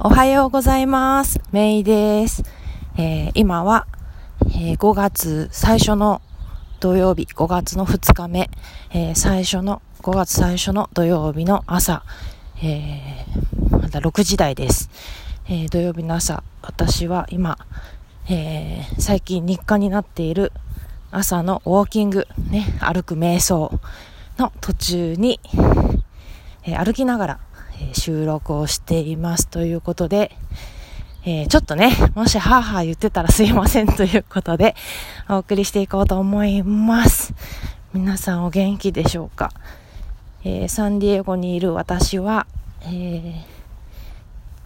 おはようございます。メイです。えー今は、えー5月最初の土曜日、5月の2日目、えー最初の、5月最初の土曜日の朝、えまだ6時台です。え土曜日の朝、私は今、え最近日課になっている朝のウォーキング、ね、歩く瞑想の途中に、え歩きながら、収録をしていますということで、えーちょっとね、もしハーハー言ってたらすいませんということで、お送りしていこうと思います。皆さんお元気でしょうか、えーサンディエゴにいる私は、えー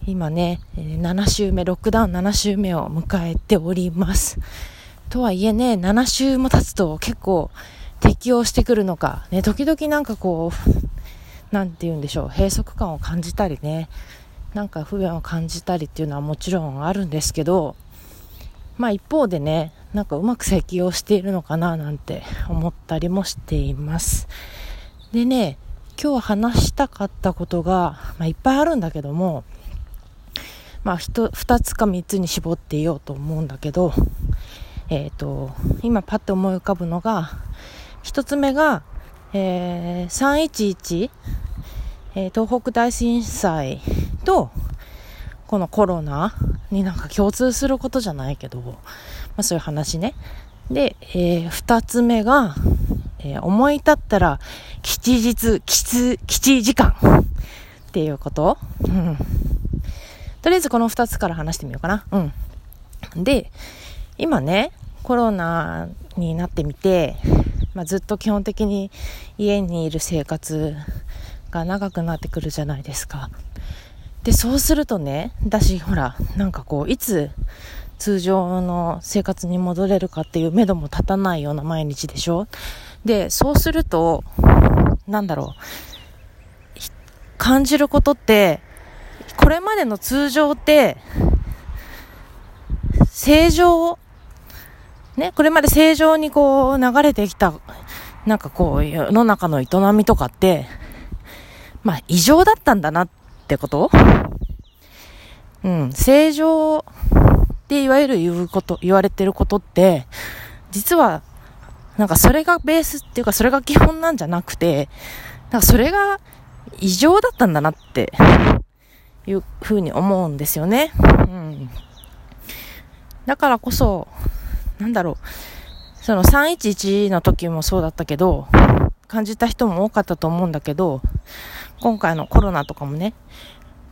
今ね、7週目、ロックダウン7週目を迎えております。とはいえね、7週も経つと結構適応してくるのか、ね、時々なんかこう、なんて言うんでしょう、閉塞感を感じたりね、なんか不便を感じたりっていうのはもちろんあるんですけど、まあ一方でね、なんかうまく適応しているのかななんて思ったりもしています。でね、今日話したかったことが、まあいっぱいあるんだけども、まあ一二つか三つに絞っていようと思うんだけど、えっ、と、今パッと思い浮かぶのが、一つ目が、えー、311、えー東北大震災と、このコロナになんか共通することじゃないけど、まあそういう話ね。で、えー二つ目が、えー思い立ったら吉日、吉、吉時間っていうこと。うん。とりあえずこの二つから話してみようかな。うん。で、今ね、コロナになってみて、まあ、ずっと基本的に家にいる生活が長くなってくるじゃないですか。で、そうするとね、私、ほら、なんかこう、いつ通常の生活に戻れるかっていう目処も立たないような毎日でしょ？で、そうすると、なんだろう、感じることって、これまでの通常って、正常ね、これまで正常にこう流れてきた、なんかこう世の中の営みとかって、まあ異常だったんだなってこと？うん、正常っていわゆる言うこと、言われてることって、実は、なんかそれがベースっていうかそれが基本なんじゃなくて、なんかそれが異常だったんだなっていうふうに思うんですよね。うん。だからこそ、なんだろう、その311の時もそうだったけど、感じた人も多かったと思うんだけど、今回のコロナとかもね、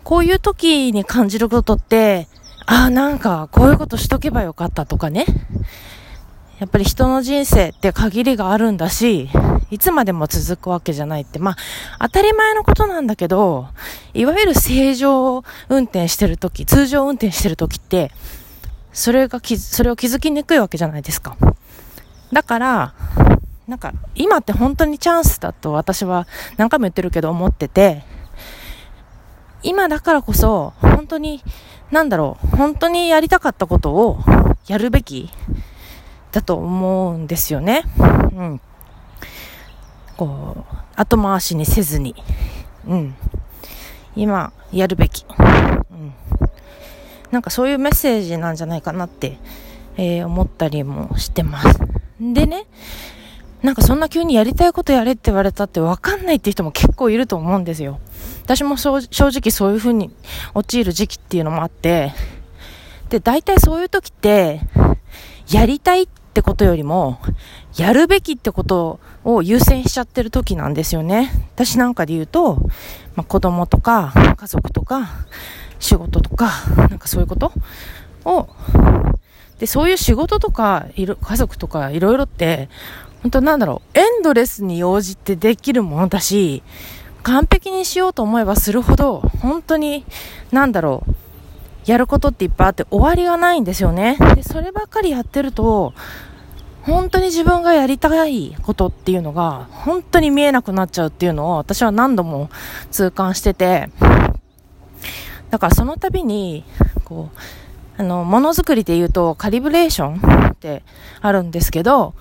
こういう時に感じることって、ああ、なんかこういうことしとけばよかったとかね、やっぱり人の人生って限りがあるんだし、いつまでも続くわけじゃないって、まあ、当たり前のことなんだけど、いわゆる正常運転してる時、通常運転してる時って、それがき、それを気づきにくいわけじゃないですか。だから、なんか、今って本当にチャンスだと私は何回も言ってるけど思ってて、今だからこそ、本当に、なんだろう、本当にやりたかったことをやるべきだと思うんですよね。うん。こう、後回しにせずに、うん。今、やるべき。うん。なんかそういうメッセージなんじゃないかなって、えー思ったりもしてます。でね、なんかそんな急にやりたいことやれって言われたって分かんないって人も結構いると思うんですよ。私も正正直そういう風に陥る時期っていうのもあって、で、大体そういう時って、やりたいってことよりも、やるべきってことを優先しちゃってる時なんですよね。私なんかで言うと、まあ、子供とか、家族とか、仕事とか、なんかそういうこと？を、で、そういう仕事とか、いろ家族とか、いろいろって、本当なんだろう、エンドレスに応じてできるものだし、完璧にしようと思えばするほど、本当に、なんだろう、やることっていっぱいあって終わりがないんですよね。で、そればっかりやってると、本当に自分がやりたいことっていうのが、本当に見えなくなっちゃうっていうのを私は何度も痛感してて、だからその度に、こう、あの、ものづくりで言うと、カリブレーションってあるんですけど、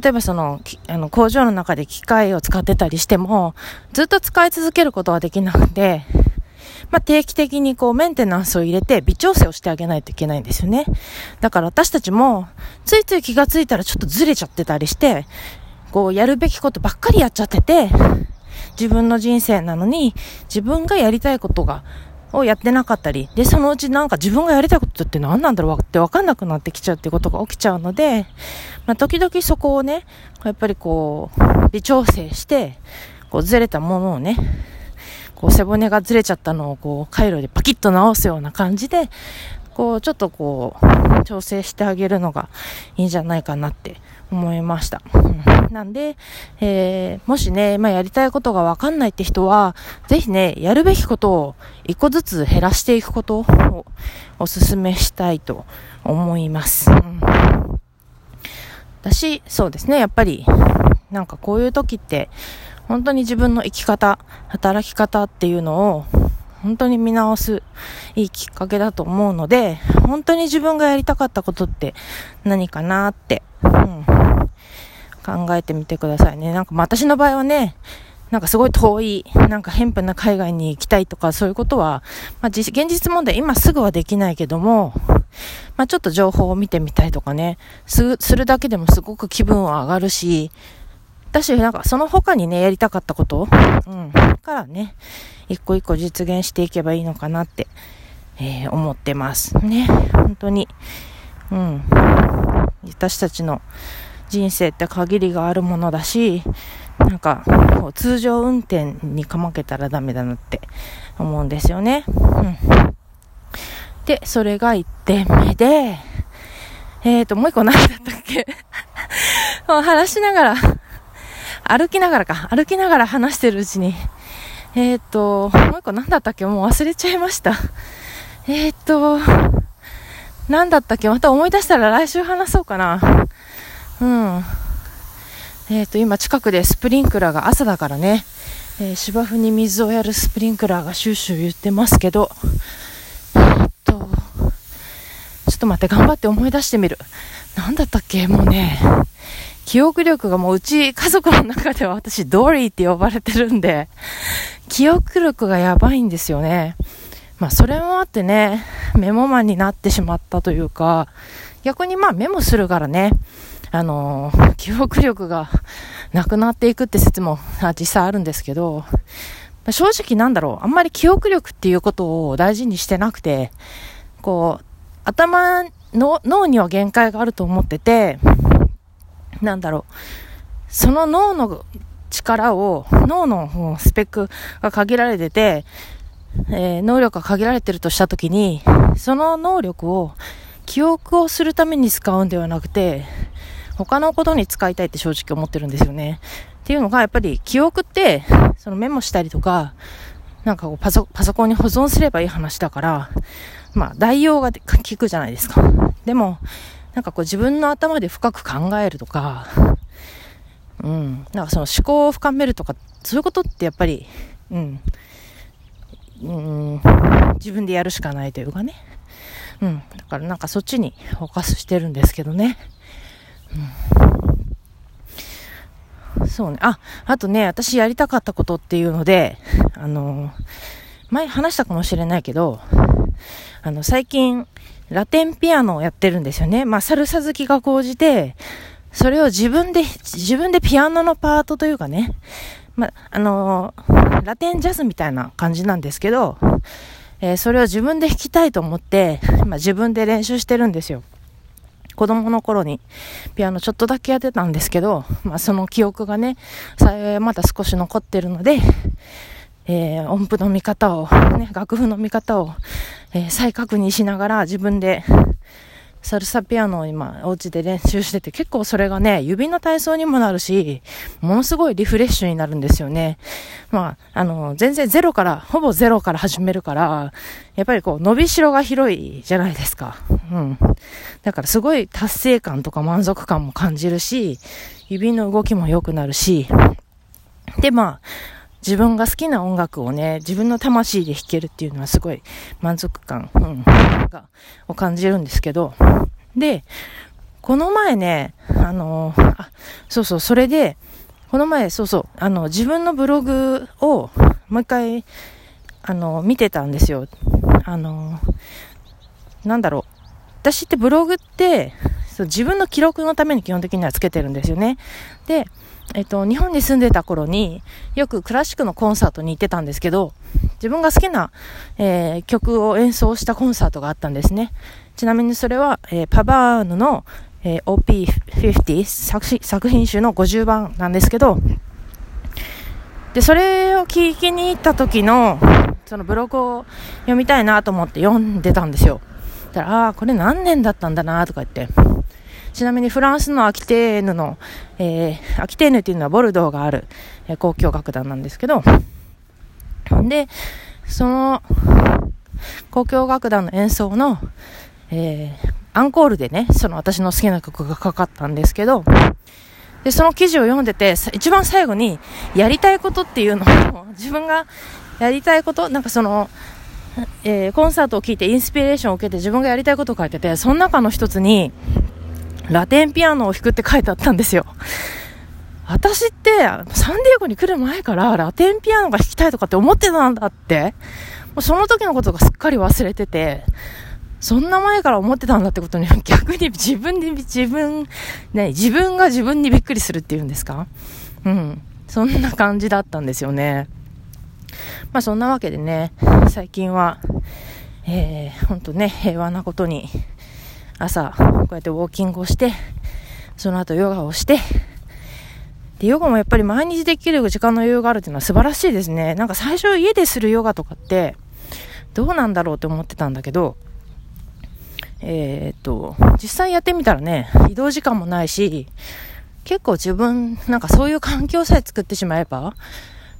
例えばその、あの、工場の中で機械を使ってたりしても、ずっと使い続けることはできなくて、まあ、定期的にこうメンテナンスを入れて微調整をしてあげないといけないんですよね。だから私たちも、ついつい気がついたらちょっとずれちゃってたりして、こうやるべきことばっかりやっちゃってて、自分の人生なのに、自分がやりたいことがをやってなかったり、で、そのうちなんか自分がやりたいことって何なんだろうってわかんなくなってきちゃうってことが起きちゃうので、まあ、時々そこをね、やっぱりこう、微調整して、こうずれたものをね、こう背骨がずれちゃったのをこう回路でパキッと直すような感じで、こうちょっとこう調整してあげるのがいいんじゃないかなって思いました。うん、なんで、えー、もしね、まあ、やりたいことがわかんないって人は、ぜひね、やるべきことを一個ずつ減らしていくことをお勧めしたいと思います。うん、だし、そうですね、やっぱり、なんかこういう時って、本当に自分の生き方、働き方っていうのを本当に見直すいいきっかけだと思うので、本当に自分がやりたかったことって何かなって、うん、考えてみてくださいね。なんか私の場合はね、なんかすごい遠い、なんか偏僻な海外に行きたいとかそういうことは、まあ、現実問題今すぐはできないけども、まあ、ちょっと情報を見てみたいとかね、すするだけでもすごく気分は上がるし、私なんかその他にね、やりたかったこと、うん、からね、一個一個実現していけばいいのかなって、えー、思ってます。ね、本当に。うん。私たちの人生って限りがあるものだし、なんか、こう通常運転にかまけたらダメだなって思うんですよね。うん。で、それが1点目で、えーと、もう一個何だったっけ？話しながら、歩きながらか、歩きながら話してるうちに、えっ、と、もう一個何だったっけ？もう忘れちゃいました。えっ、ー、と、何だったっけ？また思い出したら来週話そうかな。うん。えっ、と、今近くでスプリンクラーが朝だからね、えー、芝生に水をやるスプリンクラーがシューシュー言ってますけど、えっと、ちょっと待って、頑張って思い出してみる。何だったっけ？もうね、記憶力がもううち家族の中では私ドリーって呼ばれてるんで、記憶力がやばいんですよね。まあそれもあってね、メモ魔になってしまったというか、逆にまあメモするからね、あのー、記憶力がなくなっていくって説も実際あるんですけど、正直なんだろう、あんまり記憶力っていうことを大事にしてなくて、こう、頭の、脳には限界があると思ってて、なんだろう、その脳の力を、脳のスペックが限られてて、えー、能力が限られてるとしたときに、その能力を記憶をするために使うんではなくて、他のことに使いたいって正直思ってるんですよね。っていうのが、やっぱり記憶って、そのメモしたりとか、なんかこうパソパソコンに保存すればいい話だから、まあ代用が効くじゃないですか。でも、なんかこう自分の頭で深く考えるとか、うん、なんかその思考を深めるとか、そういうことってやっぱり、うん、うん、自分でやるしかないというかね。うん、だからなんかそっちにフォーカスしてるんですけどね。うん、そうね。あ、あとね、私やりたかったことっていうので、あの、前話したかもしれないけど、あの、最近、ラテンピアノをやってるんですよね。まあ、サルサ好きが高じて、それを自分で、自分でピアノのパートというかね、まあ、あのー、ラテンジャズみたいな感じなんですけど、えー、それを自分で弾きたいと思って、まあ、自分で練習してるんですよ。子供の頃にピアノちょっとだけやってたんですけど、まあ、その記憶がね、幸いまだ少し残ってるので、えー、音符の見方を、ね、楽譜の見方を、えー、再確認しながら自分でサルサピアノを今お家で練習してて結構それがね、指の体操にもなるし、ものすごいリフレッシュになるんですよね。まあ、あの、全然ゼロから、ほぼゼロから始めるから、やっぱりこう伸びしろが広いじゃないですか。うん。だからすごい達成感とか満足感も感じるし、指の動きも良くなるし、でまあ、自分が好きな音楽をね、自分の魂で弾けるっていうのはすごい満足感、うん、が、を感じるんですけど、で、この前ね、あの、あ、そうそう、それで、この前、そうそう、あの、自分のブログをもう一回あの、見てたんですよ。あの、なんだろう。私ってブログって、そう自分の記録のために基本的にはつけてるんですよね。で、えっと、日本に住んでた頃によくクラシックのコンサートに行ってたんですけど、自分が好きな、えー、曲を演奏したコンサートがあったんですね。ちなみにそれは、えー、パバーヌの、えー、OP50 作作品集の50番なんですけど、で、それを聞きに行った時の、そのブログを読みたいなと思って読んでたんですよ。だから、ああ、これ何年だったんだなとか言って。ちなみにフランスのアキテーヌの、えー、アキテーヌっていうのはボルドーがある、えー、交響楽団なんですけど、で、その、交響楽団の演奏の、えー、アンコールでね、その私の好きな曲がかかったんですけど、で、その記事を読んでて、一番最後に、やりたいことっていうのを、自分がやりたいこと、なんかその、えー、コンサートを聴いてインスピレーションを受けて自分がやりたいことを書いてて、その中の一つに、ラテンピアノを弾くって書いてあったんですよ。私って、サンディエゴに来る前から、ラテンピアノが弾きたいとかって思ってたんだって、もうその時のことがすっかり忘れてて、そんな前から思ってたんだってことに、逆に自分で、自分、ね、自分が自分にびっくりするっていうんですか？うん。そんな感じだったんですよね。まあそんなわけでね、最近は、えー、ほんとね、平和なことに、朝、こうやってウォーキングをして、その後ヨガをして、で、ヨガもやっぱり毎日できる時間の余裕があるっていうのは素晴らしいですね。なんか最初家でするヨガとかって、どうなんだろうって思ってたんだけど、えー、っと、実際やってみたらね、移動時間もないし、結構自分、なんかそういう環境さえ作ってしまえば、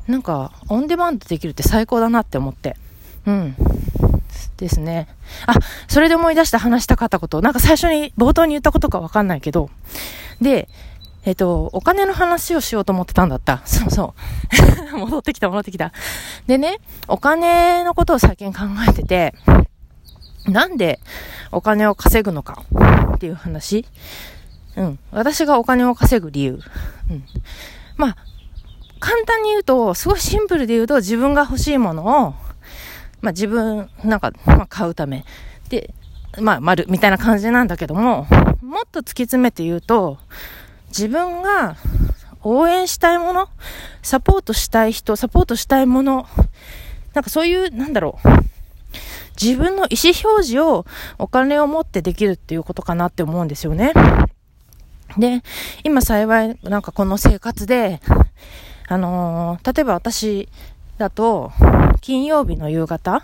なんか、オンデマンドできるって最高だなって思って。うん。ですね。あ、それで思い出した話したかったこと、なんか最初に、冒頭に言ったことかわかんないけど、で、えっ、と、お金の話をしようと思ってたんだった。そうそう。戻ってきた、戻ってきた。でね、お金のことを最近考えてて、なんでお金を稼ぐのかっていう話。うん。私がお金を稼ぐ理由。うん。まあ、簡単に言うと、すごいシンプルで言うと、自分が欲しいものを、まあ自分、なんか、まあ買うため。で、まあ、丸、みたいな感じなんだけども、もっと突き詰めて言うと、自分が応援したいもの、サポートしたい人、サポートしたいもの、なんかそういう、なんだろう、自分の意思表示をお金を持ってできるっていうことかなって思うんですよね。で、今幸い、なんかこの生活で、あのー、例えば私だと、金曜日の夕方、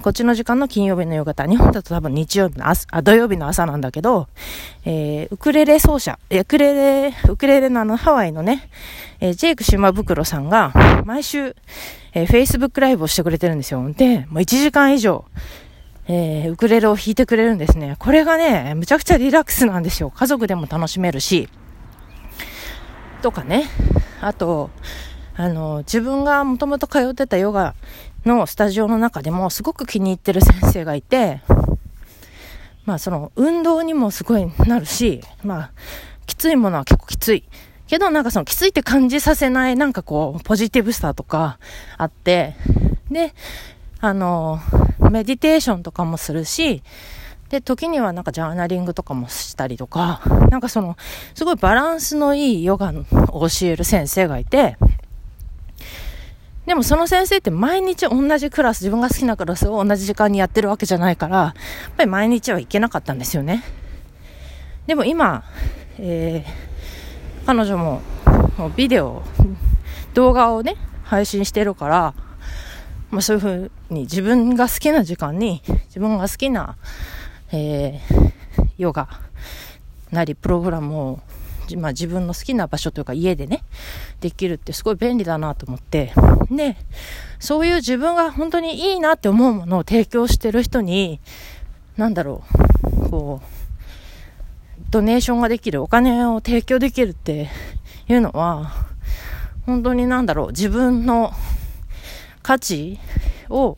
こっちの時間の金曜日の夕方、日本だと多分日曜日の朝、あ、土曜日の朝なんだけど、えー、ウクレレ奏者、ウクレレ、ウクレレのあのハワイのね、えー、ジェイク島袋さんが、毎週、えー、Facebook ライブをしてくれてるんですよ。で、もう1時間以上、えー、ウクレレを弾いてくれるんですね。これがね、むちゃくちゃリラックスなんですよ。家族でも楽しめるし、とかね。あと、あの、自分がもともと通ってたヨガのスタジオの中でもすごく気に入ってる先生がいて、まあその運動にもすごいなるし、まあきついものは結構きつい。けどなんかそのきついって感じさせないなんかこうポジティブさとかあって、で、あの、メディテーションとかもするし、で、時にはなんかジャーナリングとかもしたりとか、なんかその、すごいバランスのいいヨガを教える先生がいて、でもその先生って毎日同じクラス、自分が好きなクラスを同じ時間にやってるわけじゃないから、やっぱり毎日は行けなかったんですよね。でも今、えー、彼女ももうビデオ、動画をね、配信してるから、まあそういうふうに自分が好きな時間に、自分が好きな、えー、ヨガなりプログラムをまあ、自分の好きな場所というか家でね、できるってすごい便利だなと思って、で、そういう自分が本当にいいなって思うものを提供してる人に、なんだろう、こう、ドネーションができる、お金を提供できるっていうのは、本当になんだろう、自分の価値を、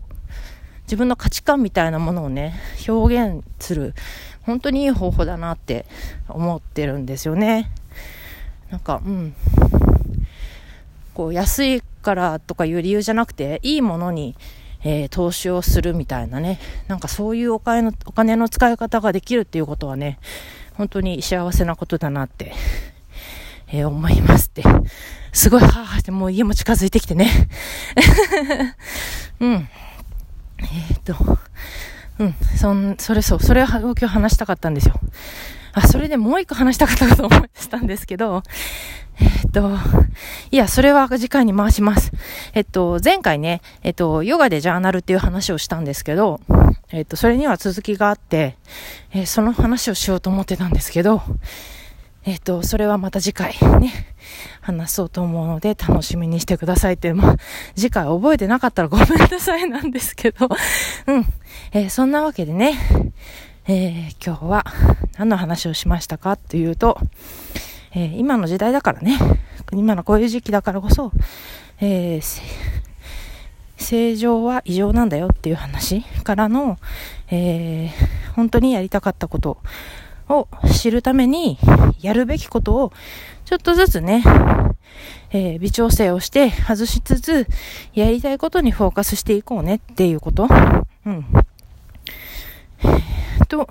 自分の価値観みたいなものをね、表現する、本当にいい方法だなって思ってるんですよね。なんか、うん。こう、安いからとかいう理由じゃなくて、いいものに、えー、投資をするみたいなね、なんかそういうお金の、お金の使い方ができるっていうことはね、本当に幸せなことだなって、えー、思いますって。すごい、はぁ、ってもう家も近づいてきてね。うん。えー、っと、うん、そん、それそう、それを今日話したかったんですよ。あ、それでもう一個話したかったと思いしたんですけど、え、っと、いや、それは次回に回します。えっと、前回ね、えっと、ヨガでジャーナルっていう話をしたんですけど、えっと、それには続きがあって、えー、その話をしようと思ってたんですけど、えっ、と、それはまた次回ね、話そうと思うので楽しみにしてくださいって、まあ、次回覚えてなかったらごめんなさいなんですけど、うん。えー、そんなわけでね、えー、今日は何の話をしましたかっていうと、えー、今の時代だからね、今のこういう時期だからこそ、えー、正常は異常なんだよっていう話からの、えー、本当にやりたかったことを知るために、やるべきことを、ちょっとずつね、えー、微調整をして外しつつ、やりたいことにフォーカスしていこうねっていうこと。うん。と、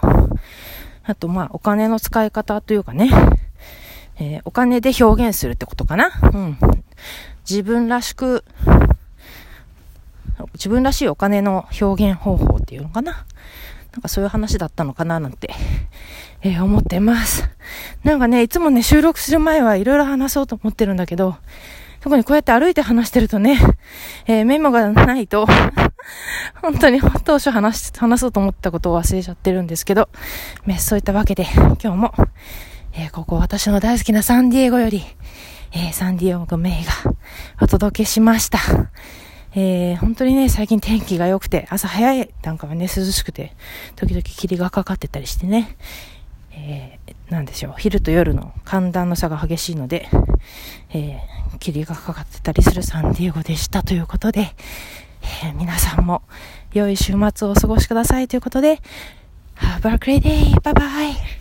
あと、まあ、お金の使い方というかね、えー、お金で表現するってことかな。うん。自分らしく、自分らしいお金の表現方法っていうのかな。なんかそういう話だったのかななんて、えー、思ってます。なんかね、いつもね、収録する前はいろいろ話そうと思ってるんだけど、特にこうやって歩いて話してるとね、えー、メモがないと 本当に当初話し、話そうと思ったことを忘れちゃってるんですけど、めそういったわけで、今日も、えー、ここ私の大好きなサンディエゴより、えー、サンディエゴメイがお届けしました。えー、本当にね、最近天気が良くて、朝早いなんかはね、涼しくて、時々霧がかかってたりしてね、えー、なんでしょう、昼と夜の寒暖の差が激しいので、えー、霧がかかってたりするサンディエゴでしたということで、えー、皆さんも良い週末をお過ごしくださいということで、Have a great day! Bye bye!